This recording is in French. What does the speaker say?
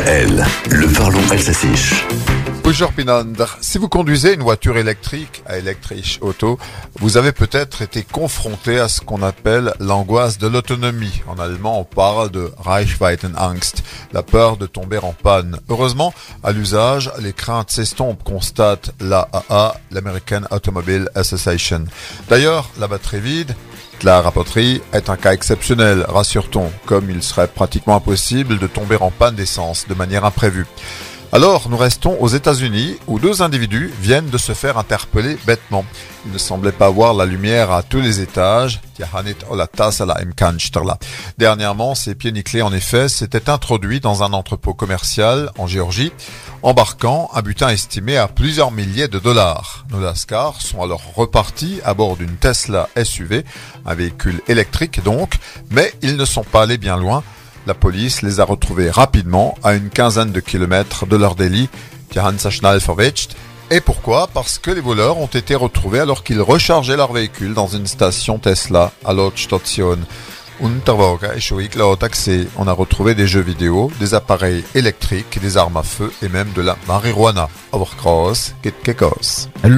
DKL, le parlons Elsassisch. Bonjour Pinander. Si vous conduisez une voiture électrique à Electric Auto, vous avez peut-être été confronté à ce qu'on appelle l'angoisse de l'autonomie. En allemand, on parle de Reichweitenangst, la peur de tomber en panne. Heureusement, à l'usage, les craintes s'estompent, constate l'AAA, l'American Automobile Association. D'ailleurs, la batterie vide, la rapoterie est un cas exceptionnel, rassure-t-on, comme il serait pratiquement impossible de tomber en panne d'essence de manière imprévue. Alors, nous restons aux États-Unis où deux individus viennent de se faire interpeller bêtement. Ils ne semblaient pas voir la lumière à tous les étages. Dernièrement, ces pieds nickelés, en effet, s'étaient introduits dans un entrepôt commercial en Géorgie, embarquant un butin estimé à plusieurs milliers de dollars. Nos Lascars sont alors repartis à bord d'une Tesla SUV, un véhicule électrique donc, mais ils ne sont pas allés bien loin la police les a retrouvés rapidement à une quinzaine de kilomètres de leur délit. Et pourquoi? Parce que les voleurs ont été retrouvés alors qu'ils rechargeaient leur véhicule dans une station Tesla à Lodge-Station. On a retrouvé des jeux vidéo, des appareils électriques, des armes à feu et même de la marijuana.